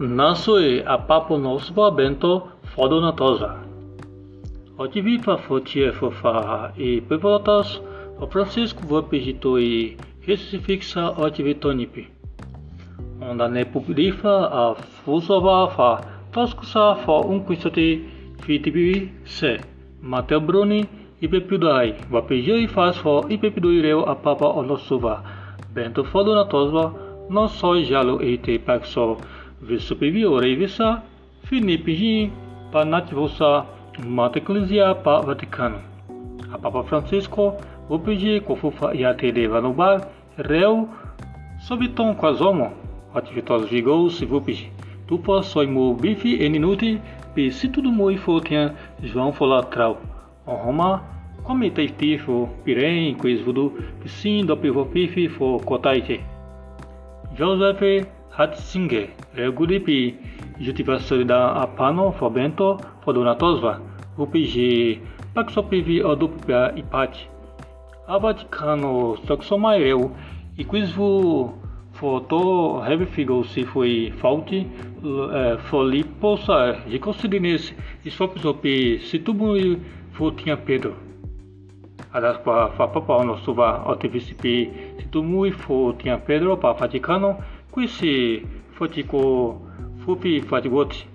Nasoi a papo nosva bento fodo na toza. Otivipa fotie fofa e pivotas o Francisco vopigito e fixa otivitonipi. Onda ne publifa a fusova fa toskusa fa un quistoti fitibi se. Mateo Bruni e pepidai. Vapejei faz fo e pepidureu a papa onosuva. Bento não só jalo e te paxo Visupivi Oreivisa, Filipe Panativosa, Mata Ecclesia Pa Vaticano. A Papa Francisco, Upiji Kofufa Iate Deva no bar, Reu, Sobiton Quasomo, Ativitos Vigous Vupiji, Tupa Soimu Bifi Eninuti, Pi Situdo Mui Fotian, João Folatral, Roma, Comitei Tifo, Pirem, Quisvudu, Pissim, Dopivo Pifi, Fo Kotaite. Joseph Hatzinger, Regulipi, Jutivassolida Apano, Fobento, Fodonatosva, Upigi, Paxopivi Odupia Ipati, Avaticano, Soxomaireu, e Quisvu Foto Revifigo se foi Faulti, Foliposa, Ricosidines, Isfopisopi, Situbu Futinha Pedro. Adas pa Fapapa Suva Otivisipi, Situmu Futinha Pedro, pa Vaticano, Questi fatico fupi fatigote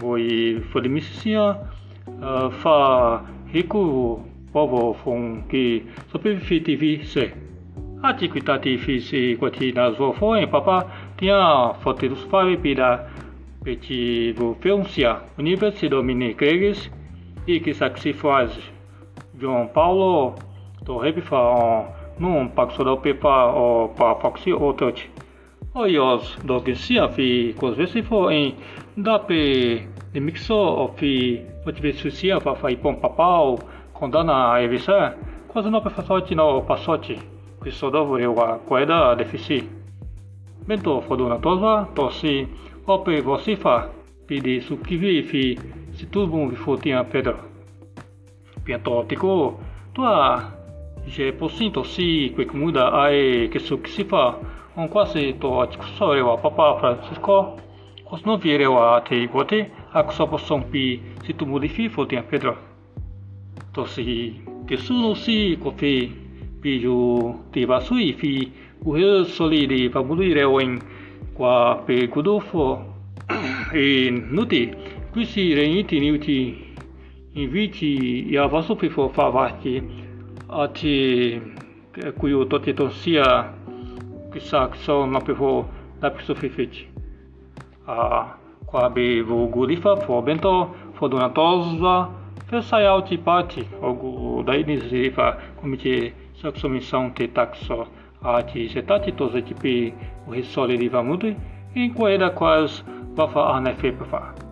voi fodimisia uh, fa rico povo fon que sopravviviti se. Atiquitati fisi quati na zo foi papa tinha fotos fave pida peti vo filmsia universi domini gregis e que sacrifaz João Paulo to rebifa num paxo do pepa o pa faxi o tote Oios dogesia fi cosvesifo em dape de mixo fi motivesusia fa fa ipom papau condana evisa quase no passote no passote questo dovo eu a coeda defici bento fodona tosa tosi ope vosifa pidi sukivi fi situbum vi fotia pedro. Pianto tico tua je posinto si que muda ai que suksifa 은과스의 또한 직소리와 파파 프란시스코 Osnovierewa te iguate, axoposom pi si tu modifico tem pedra. To si te suno si cofi pi ju te vasui fi. O re solide pabulire o in qua pe gudofo e nuti. Qui si reiniti niuti. Inviti e avasu pi fo favati a te cuio tote tonsia to sia kisak so mapiho dapiso fifit. A qua be vo gurifa fo bento fo donatosa fesai alti pati ogu daini zirifa komite saksomissão te taxo. Ati setati toze tipi o risole riva mudui em coeda quas vafa arnefe pa